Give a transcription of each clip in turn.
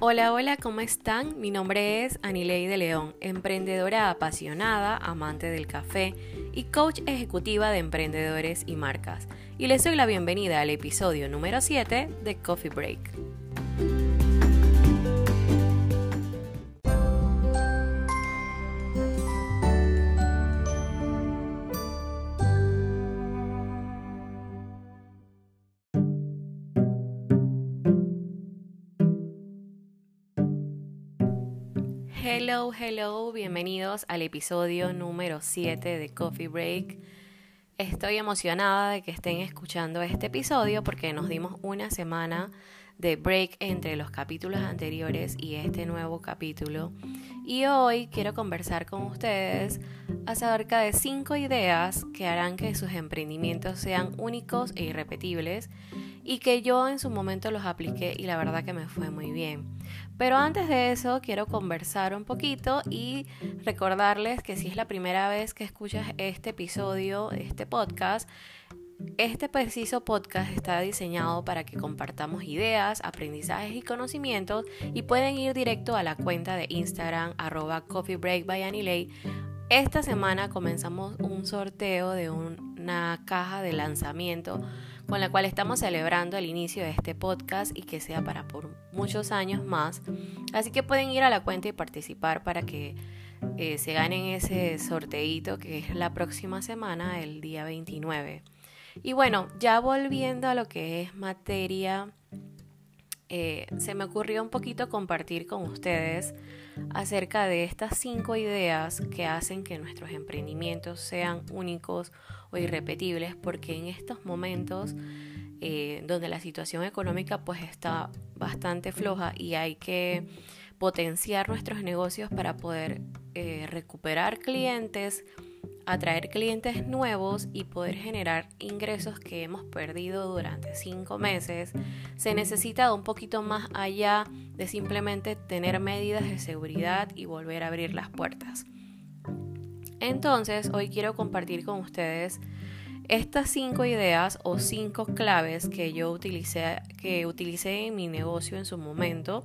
Hola, hola, ¿cómo están? Mi nombre es Anilei de León, emprendedora apasionada, amante del café y coach ejecutiva de emprendedores y marcas. Y les doy la bienvenida al episodio número 7 de Coffee Break. Hello, hello, bienvenidos al episodio número 7 de Coffee Break. Estoy emocionada de que estén escuchando este episodio porque nos dimos una semana de break entre los capítulos anteriores y este nuevo capítulo. Y hoy quiero conversar con ustedes acerca de 5 ideas que harán que sus emprendimientos sean únicos e irrepetibles y que yo en su momento los apliqué y la verdad que me fue muy bien. Pero antes de eso quiero conversar un poquito y recordarles que si es la primera vez que escuchas este episodio, este podcast, este preciso podcast está diseñado para que compartamos ideas, aprendizajes y conocimientos y pueden ir directo a la cuenta de Instagram arroba Esta semana comenzamos un sorteo de una caja de lanzamiento con la cual estamos celebrando el inicio de este podcast y que sea para por muchos años más. Así que pueden ir a la cuenta y participar para que eh, se ganen ese sorteito que es la próxima semana, el día 29. Y bueno, ya volviendo a lo que es materia, eh, se me ocurrió un poquito compartir con ustedes acerca de estas cinco ideas que hacen que nuestros emprendimientos sean únicos o irrepetibles, porque en estos momentos eh, donde la situación económica pues está bastante floja y hay que potenciar nuestros negocios para poder eh, recuperar clientes, atraer clientes nuevos y poder generar ingresos que hemos perdido durante cinco meses, se necesita un poquito más allá de simplemente tener medidas de seguridad y volver a abrir las puertas. Entonces, hoy quiero compartir con ustedes estas cinco ideas o cinco claves que yo utilicé, que utilicé en mi negocio en su momento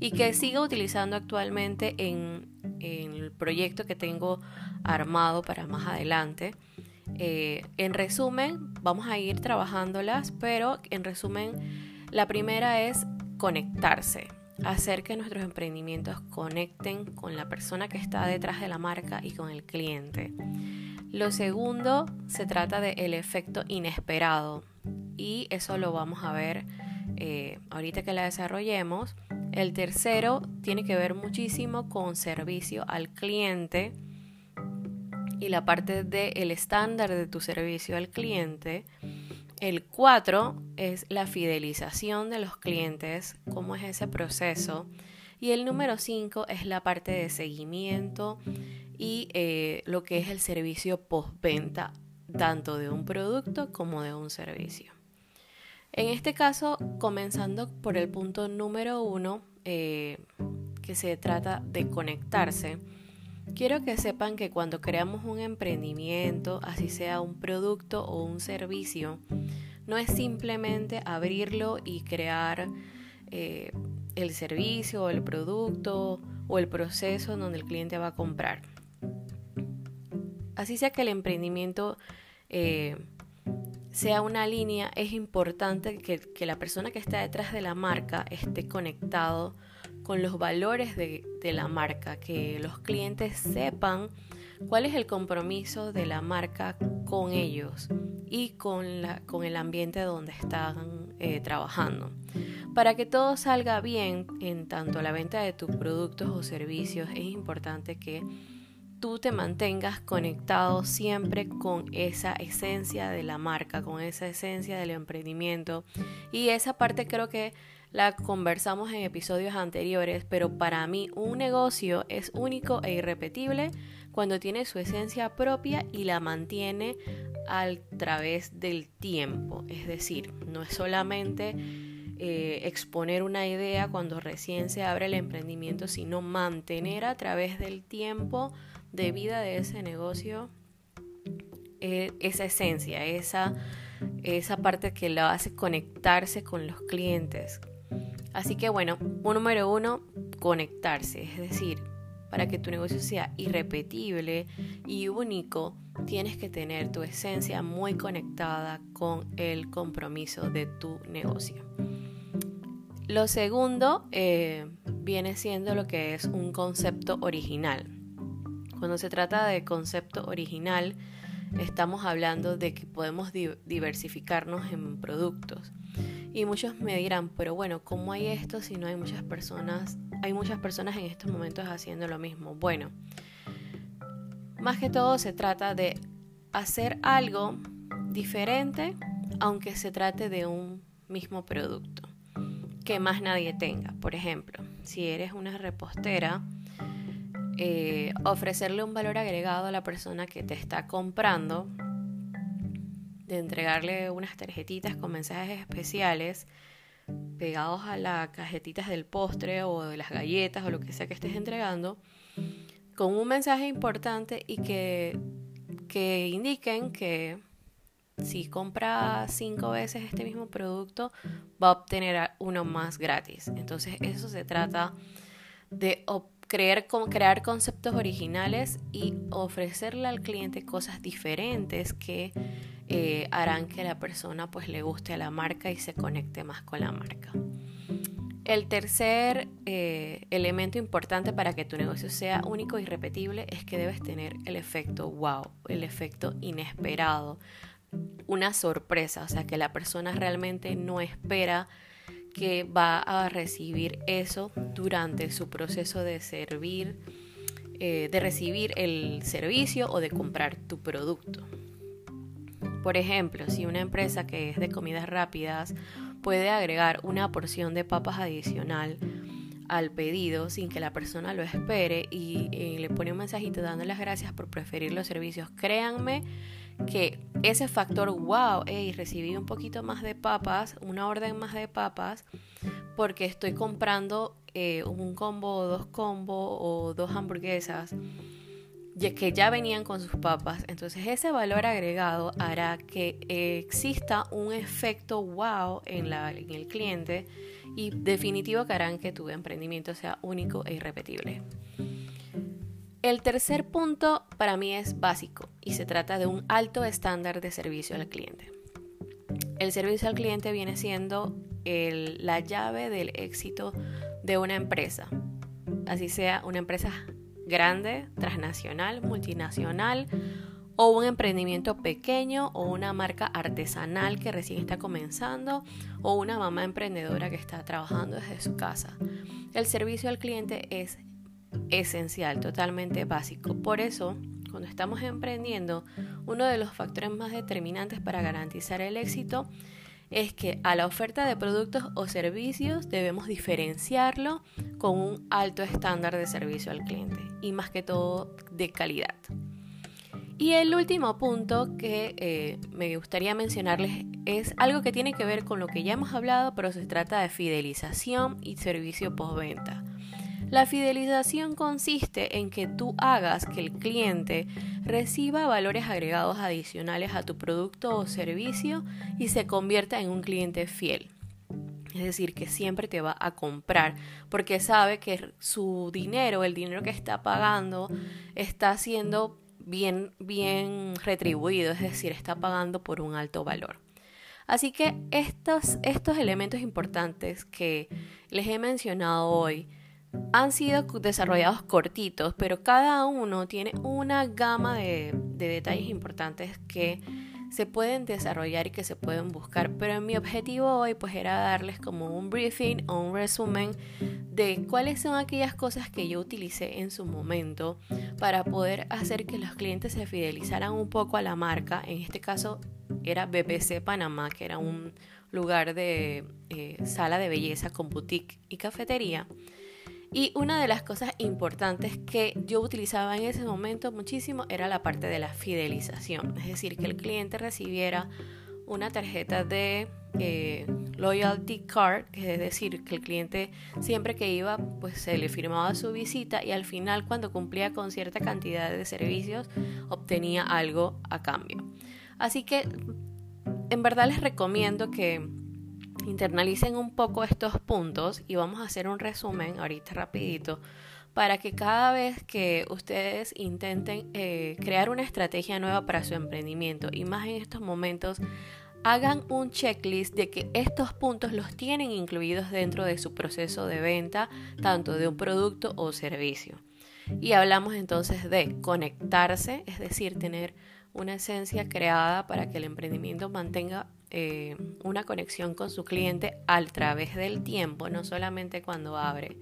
y que sigo utilizando actualmente en, el proyecto que tengo armado para más adelante. Eh, en resumen, vamos a ir trabajándolas, pero en resumen, la primera es conectarse hacer que nuestros emprendimientos conecten con la persona que está detrás de la marca y con el cliente. Lo segundo se trata del el efecto inesperado y eso lo vamos a ver eh, ahorita que la desarrollemos. El tercero tiene que ver muchísimo con servicio al cliente y la parte del estándar de tu servicio al cliente. El 4 es la fidelización de los clientes, cómo es ese proceso. Y el número 5 es la parte de seguimiento y eh, lo que es el servicio postventa, tanto de un producto como de un servicio. En este caso, comenzando por el punto número 1, eh, que se trata de conectarse. Quiero que sepan que cuando creamos un emprendimiento, así sea un producto o un servicio, no es simplemente abrirlo y crear eh, el servicio o el producto o el proceso en donde el cliente va a comprar. Así sea que el emprendimiento eh, sea una línea, es importante que, la persona que está detrás de la marca esté conectado con los valores de, la marca, que los clientes sepan cuál es el compromiso de la marca con ellos y con el ambiente donde están eh, trabajando. Para que todo salga bien en tanto la venta de tus productos o servicios, es importante que tú te mantengas conectado siempre con esa esencia de la marca, con esa esencia del emprendimiento. Y esa parte creo que la conversamos en episodios anteriores, pero para mí un negocio es único e irrepetible cuando tiene su esencia propia y la mantiene a través del tiempo. Es decir, no es solamente eh, exponer una idea cuando recién se abre el emprendimiento, sino mantener a través del tiempo de vida de ese negocio eh, esa esencia, esa, esa parte que lo hace conectarse con los clientes, Así que bueno, un número uno, conectarse, es decir, para que tu negocio sea irrepetible y único, tienes que tener tu esencia muy conectada con el compromiso de tu negocio. Lo segundo eh, viene siendo lo que es un concepto original. Cuando se trata de concepto original, estamos hablando de que podemos diversificarnos en productos. Y muchos me dirán, pero bueno, ¿cómo hay esto si no hay muchas personas? Hay muchas personas en estos momentos haciendo lo mismo. Bueno, más que todo se trata de hacer algo diferente, aunque se trate de un mismo producto que más nadie tenga. Por ejemplo, si eres una repostera, eh, ofrecerle un valor agregado a la persona que te está comprando de entregarle unas tarjetitas con mensajes especiales pegados a las cajetitas del postre o de las galletas o lo que sea que estés entregando, con un mensaje importante y que, que indiquen que si compra cinco veces este mismo producto, va a obtener uno más gratis. Entonces, eso se trata de crear, crear conceptos originales y ofrecerle al cliente cosas diferentes que eh, harán que la persona pues le guste a la marca y se conecte más con la marca. El tercer eh, elemento importante para que tu negocio sea único y repetible es que debes tener el efecto wow, el efecto inesperado, una sorpresa, o sea que la persona realmente no espera que va a recibir eso durante su proceso de servir, eh, de recibir el servicio o de comprar tu producto. Por ejemplo, si una empresa que es de comidas rápidas puede agregar una porción de papas adicional al pedido sin que la persona lo espere y, y le pone un mensajito dando las gracias por preferir los servicios, créanme que ese factor, wow, hey, recibí un poquito más de papas, una orden más de papas, porque estoy comprando eh, un combo o dos combos o dos hamburguesas que ya venían con sus papas. Entonces ese valor agregado hará que exista un efecto wow en, la, en el cliente y definitivo que harán que tu emprendimiento sea único e irrepetible. El tercer punto para mí es básico y se trata de un alto estándar de servicio al cliente. El servicio al cliente viene siendo la llave del éxito de una empresa, así sea una empresa grande, transnacional, multinacional o un emprendimiento pequeño o una marca artesanal que recién está comenzando o una mamá emprendedora que está trabajando desde su casa. El servicio al cliente es esencial, totalmente básico. Por eso, cuando estamos emprendiendo, uno de los factores más determinantes para garantizar el éxito es que a la oferta de productos o servicios debemos diferenciarlo con un alto estándar de servicio al cliente y más que todo de calidad. Y el último punto que eh, me gustaría mencionarles es algo que tiene que ver con lo que ya hemos hablado, pero se trata de fidelización y servicio postventa. La fidelización consiste en que tú hagas que el cliente reciba valores agregados adicionales a tu producto o servicio y se convierta en un cliente fiel. Es decir, que siempre te va a comprar porque sabe que su dinero, el dinero que está pagando, está siendo bien, bien retribuido, es decir, está pagando por un alto valor. Así que estos, estos elementos importantes que les he mencionado hoy, han sido desarrollados cortitos, pero cada uno tiene una gama de, detalles importantes que se pueden desarrollar y que se pueden buscar. Pero mi objetivo hoy pues era darles como un briefing o un resumen de cuáles son aquellas cosas que yo utilicé en su momento para poder hacer que los clientes se fidelizaran un poco a la marca. En este caso era BBC Panamá, que era un lugar de eh, sala de belleza con boutique y cafetería. Y una de las cosas importantes que yo utilizaba en ese momento muchísimo era la parte de la fidelización, es decir, que el cliente recibiera una tarjeta de eh, loyalty card, es decir, que el cliente siempre que iba, pues se le firmaba su visita y al final cuando cumplía con cierta cantidad de servicios obtenía algo a cambio. Así que en verdad les recomiendo que Internalicen un poco estos puntos y vamos a hacer un resumen ahorita rapidito para que cada vez que ustedes intenten eh, crear una estrategia nueva para su emprendimiento y más en estos momentos hagan un checklist de que estos puntos los tienen incluidos dentro de su proceso de venta, tanto de un producto o servicio. Y hablamos entonces de conectarse, es decir, tener una esencia creada para que el emprendimiento mantenga eh, una conexión con su cliente a través del tiempo, no solamente cuando abre.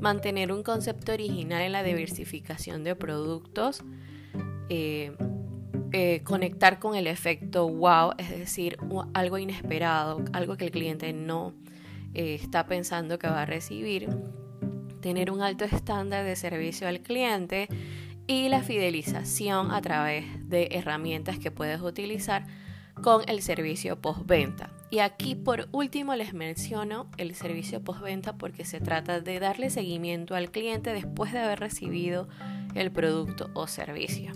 Mantener un concepto original en la diversificación de productos. Eh, eh, conectar con el efecto wow, es decir, algo inesperado, algo que el cliente no está pensando que va a recibir tener un alto estándar de servicio al cliente y la fidelización a través de herramientas que puedes utilizar con el servicio postventa. Y aquí por último les menciono el servicio postventa porque se trata de darle seguimiento al cliente después de haber recibido el producto o servicio.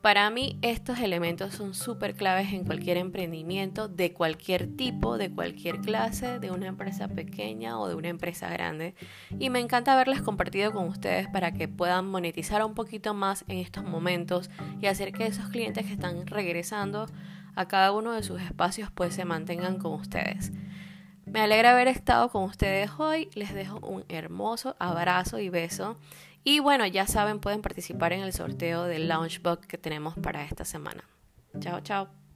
Para mí estos elementos son súper claves en cualquier emprendimiento de cualquier tipo, de cualquier clase, de una empresa pequeña o de una empresa grande. Y me encanta haberles compartido con ustedes para que puedan monetizar un poquito más en estos momentos y hacer que esos clientes que están regresando a cada uno de sus espacios pues se mantengan con ustedes. Me alegra haber estado con ustedes hoy. Les dejo un hermoso abrazo y beso. Y bueno, ya saben, pueden participar en el sorteo del Launchbox que tenemos para esta semana. Chao, chao.